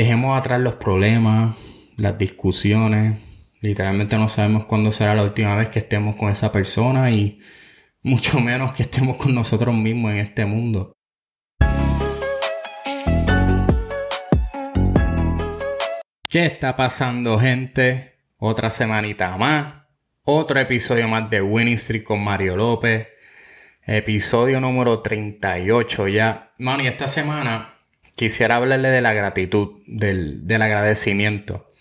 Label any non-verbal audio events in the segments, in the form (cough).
dejemos atrás los problemas, las discusiones. Literalmente no sabemos cuándo será la última vez que estemos con esa persona y mucho (laughs) menos que estemos con nosotros mismos en este mundo. ¿Qué está pasando, gente? Otra semanita más. Otro episodio más de Winning Street con Mario López. Episodio número 38 ya. Mano, y esta semana quisiera hablarle de la gratitud, del, agradecimiento.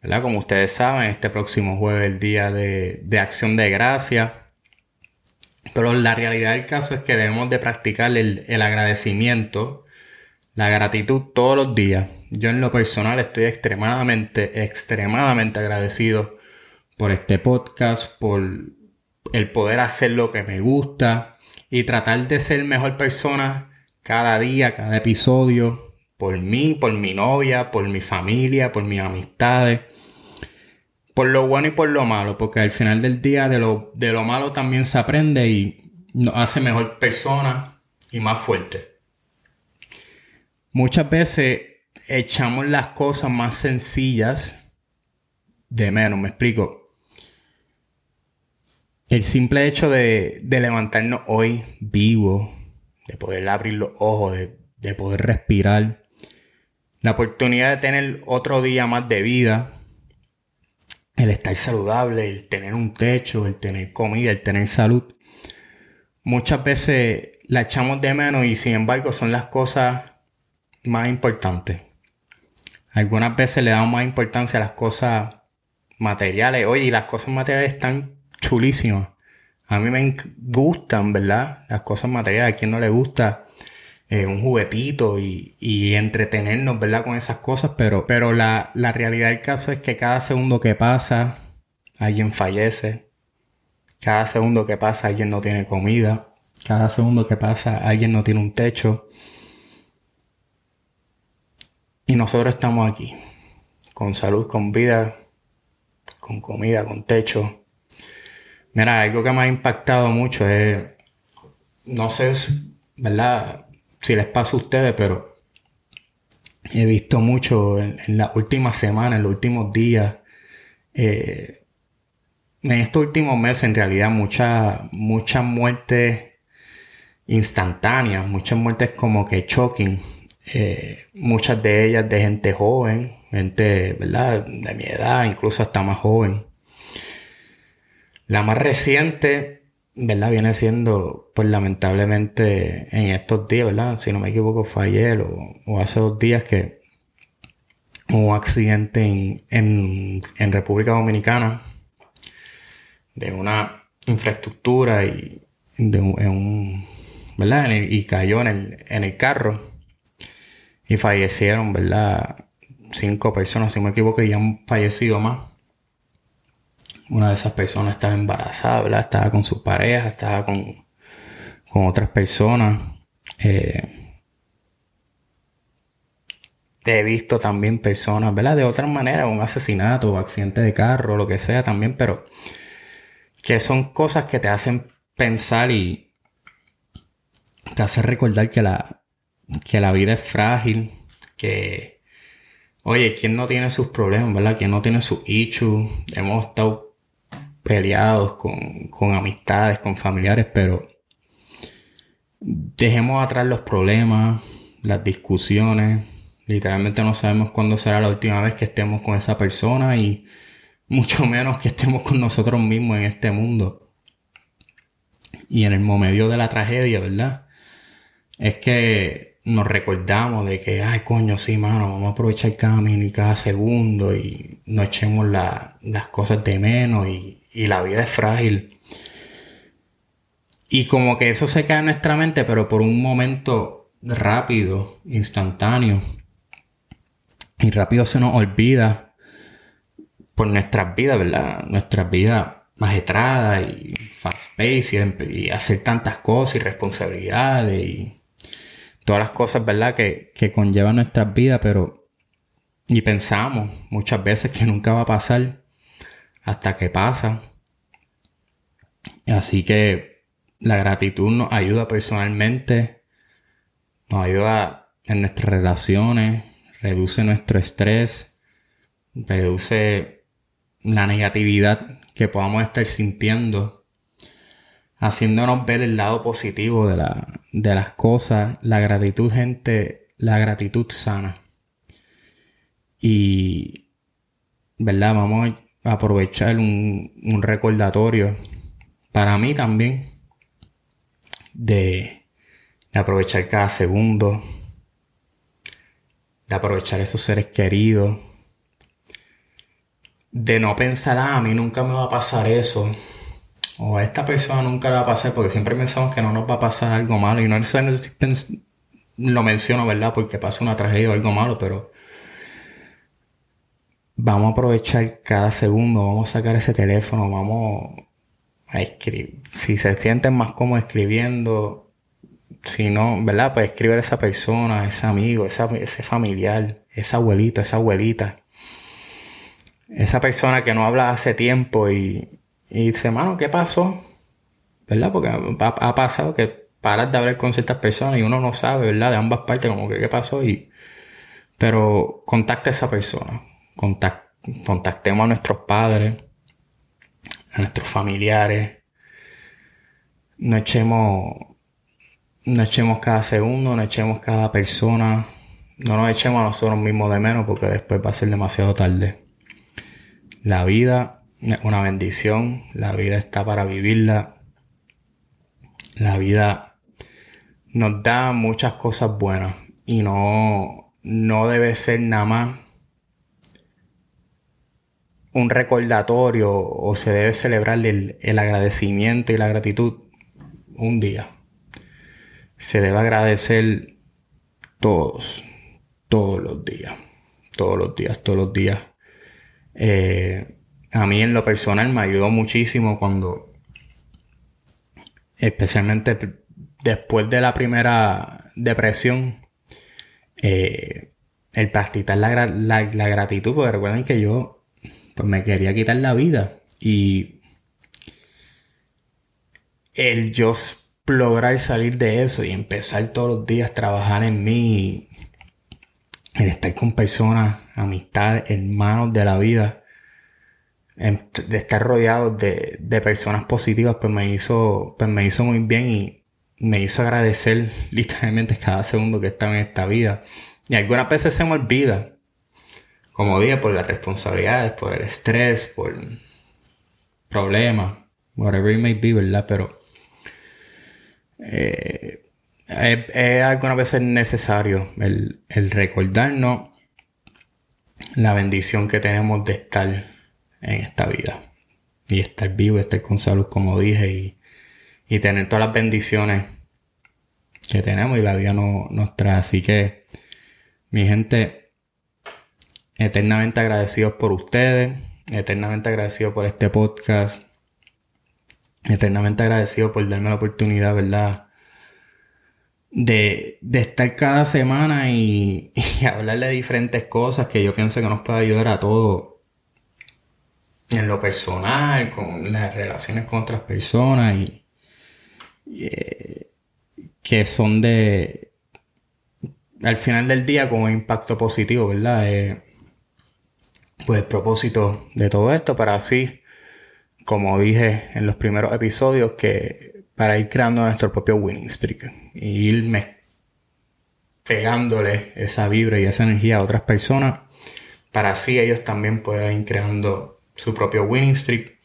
¿Verdad? Como ustedes saben, este próximo jueves es el día de, acción de gracia. Pero la realidad del caso es que debemos de practicar el, el agradecimiento, la gratitud todos los días. Yo en lo personal estoy extremadamente, extremadamente agradecido por este podcast, por el poder hacer lo que me gusta y tratar de ser mejor persona cada día, cada episodio, por mí, por mi novia, por mi familia, por mis amistades, por lo bueno y por lo malo, porque al final del día de lo, de lo malo también se aprende y nos hace mejor persona y más fuerte. Muchas veces echamos las cosas más sencillas de menos, me explico. El simple hecho de, de levantarnos hoy vivo, de poder abrir los ojos, de, poder respirar, la oportunidad de tener otro día más de vida, el estar saludable, el tener un techo, el tener comida, el tener salud. Muchas veces la echamos de menos y sin embargo son las cosas más importantes. Algunas veces le damos más importancia a las cosas materiales. Oye, y las cosas materiales están chulísimas. A mí me gustan, ¿verdad? Las cosas materiales. A quien no le gusta eh, un juguetito y, entretenernos, ¿verdad? Con esas cosas. Pero, pero la, la realidad del caso es que cada segundo que pasa, alguien fallece. Cada segundo que pasa, alguien no tiene comida. Cada segundo que pasa, alguien no tiene un techo. Y nosotros estamos aquí. Con salud, con vida, con comida, con techo Mira, algo que me ha impactado mucho es, no sé, ¿verdad? Si les pasa a ustedes, pero he visto mucho en, las últimas semanas, en los últimos días, eh, en estos últimos meses en realidad muchas muchas muertes instantáneas, muchas muertes como que shocking, eh, muchas de ellas de gente joven, gente, ¿verdad? De mi edad, incluso hasta más joven. La más reciente, ¿verdad? Viene siendo, pues lamentablemente, en estos días, ¿verdad? Si no me equivoco, fue ayer o, hace dos días que hubo un accidente en, República Dominicana de una infraestructura y de un, ¿verdad? y cayó en el, en el carro y fallecieron, ¿verdad? Cinco personas, si no me equivoco, y han fallecido más una de esas personas estaba embarazada, ¿verdad? Estaba con su pareja, estaba con, otras personas. Eh, he visto también personas, ¿verdad? De otra manera, un asesinato o accidente de carro, lo que sea también, pero que son cosas que te hacen pensar y te hacen recordar que la, que la vida es frágil, que, oye, ¿quién no tiene sus problemas, verdad? ¿Quién no tiene sus issues? Hemos estado peleados con, amistades, con familiares, pero dejemos atrás los problemas, las discusiones. Literalmente no sabemos cuándo será la última vez que estemos con esa persona y mucho (laughs) menos que estemos con nosotros mismos en este mundo. Y en el medio de la tragedia, ¿verdad? Es que nos recordamos de que, ay, coño, sí, mano, vamos a aprovechar cada minuto y cada segundo y no echemos las cosas de menos y y la vida es frágil. Y como que eso se cae en nuestra mente, pero por un momento rápido, instantáneo. Y rápido se nos olvida por nuestras vidas, ¿verdad? Nuestras vidas ajetradas y fast paced y, hacer tantas cosas y responsabilidades y todas las cosas, ¿verdad? Que, que conllevan nuestras vidas, pero y pensamos muchas veces que nunca va a pasar hasta que pasa. Así que la gratitud nos ayuda personalmente, nos ayuda en nuestras relaciones, reduce nuestro estrés, reduce la negatividad que podamos estar sintiendo, haciéndonos ver el lado positivo de, de las cosas, la gratitud, gente, la gratitud sana. Y, ¿verdad? Vamos aprovechar un, un recordatorio para mí también de, aprovechar cada segundo, de aprovechar esos seres queridos, de no pensar, ah, a mí nunca me va a pasar eso, o a esta persona nunca le va a pasar, porque siempre pensamos que no nos va a pasar algo malo, y no lo menciono, ¿verdad? Porque pasa una tragedia o algo malo, pero vamos a aprovechar cada segundo, vamos a sacar ese teléfono, vamos a escribir. Si se sienten más cómodos escribiendo, si no, ¿verdad? Pues escribir a esa persona, ese amigo, ese familiar, esa abuelita, esa abuelita esa persona que no habla hace tiempo y, y dice, mano, ¿qué pasó? ¿Verdad? Porque ha, pasado que paras de hablar con ciertas personas y uno no sabe, ¿verdad? De ambas partes, como que qué pasó y... Pero contacta a esa persona. Contactemos a nuestros padres, a nuestros familiares. No echemos, no echemos cada segundo, no echemos cada persona. No nos echemos a nosotros mismos de menos porque después va a ser demasiado tarde. La vida es una bendición, la vida está para vivirla. La vida nos da muchas cosas buenas y no, no debe ser nada más un recordatorio o se debe celebrar el, el, agradecimiento y la gratitud un día. Se debe agradecer todos, todos los días, todos los días, todos los días. Eh, a mí en lo personal me ayudó muchísimo cuando, especialmente después de la primera depresión, eh, el practicar la, la, gratitud, porque recuerden que yo pues me quería quitar la vida y el yo lograr salir de eso y empezar todos los días a trabajar en mí en estar con personas, amistades, hermanos de la vida, de estar rodeado de, de, personas positivas, pues me hizo, pues me hizo muy bien y me hizo agradecer (laughs) literalmente cada segundo que estaba en esta vida. Y algunas veces se me olvida, como dije, por las responsabilidades, por el estrés, por problemas, whatever it may be, ¿verdad? Pero eh, es, algunas veces necesario el, recordarnos la bendición que tenemos de estar en esta vida. Y estar vivo, estar con salud, como dije, y, y tener todas las bendiciones que tenemos y la vida no, nos trae. Así que, mi gente, eternamente agradecidos por ustedes, eternamente agradecidos por este podcast, eternamente agradecidos por darme la oportunidad, ¿verdad? de, estar cada semana y, (laughs) y hablarle de diferentes cosas que yo pienso que nos puede ayudar a todos en lo personal, con las relaciones con otras personas y, eh, que son de al final del día un impacto positivo, ¿verdad? Eh, pues el propósito de todo esto para así, como dije en los primeros episodios, que para ir creando nuestro propio winning streak y ir pegándole esa vibra y esa energía a otras personas para así ellos también puedan ir creando su propio winning streak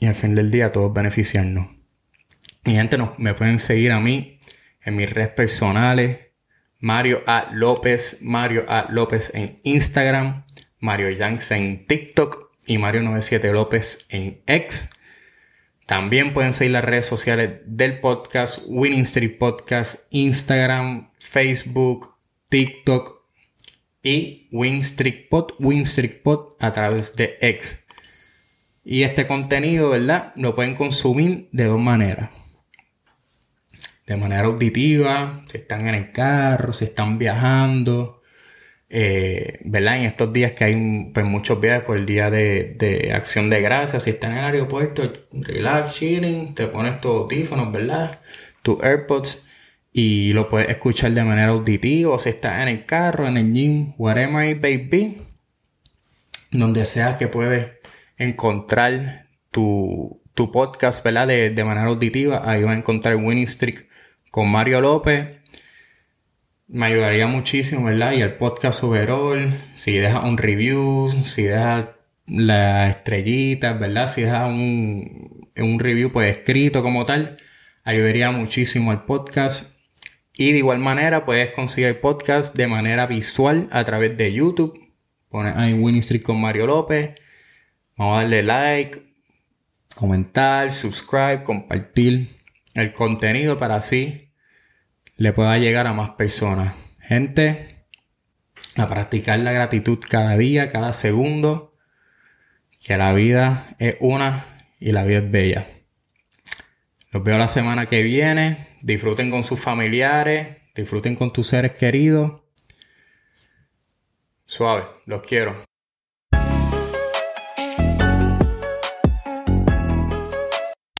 y al fin del día todos beneficiarnos. Mi gente me pueden seguir a mí en mis redes personales. Mario A. López, Mario A. López en Instagram, Mario Yanks en TikTok y Mario 97 López en X. También pueden seguir las redes sociales del podcast, Winning Street Podcast, Instagram, Facebook, TikTok y Win Street Pod, Win Street Pod a través de X. Y este contenido, ¿verdad? Lo pueden consumir de dos maneras. De manera auditiva, si están en el carro, si están viajando, eh, ¿verdad? En estos días que hay pues, muchos viajes por el día de, acción de gracias, si estás en el aeropuerto, relax, chilling, te pones tus audífonos, ¿verdad? Tus AirPods y lo puedes escuchar de manera auditiva, si estás en el carro, en el gym, whatever it may be, donde sea que puedes encontrar tu, tu podcast, ¿verdad? De, de, manera auditiva, ahí vas a encontrar Winning Streak con Mario López. Me ayudaría muchísimo, ¿verdad? Y el podcast overall, si dejas un review, si dejas las estrellitas, ¿verdad? Si dejas un, un review pues escrito como tal, ayudaría muchísimo al podcast. Y de igual manera puedes conseguir podcast de manera visual a través de YouTube. Pones ahí Winning Street con Mario López. Vamos a darle like, comentar, subscribe, compartir el contenido para así le pueda llegar a más personas. Gente, a practicar la gratitud cada día, cada segundo. Que la vida es una y la vida es bella. Los veo la semana que viene. Disfruten con sus familiares. Disfruten con tus seres queridos. Suave, los quiero.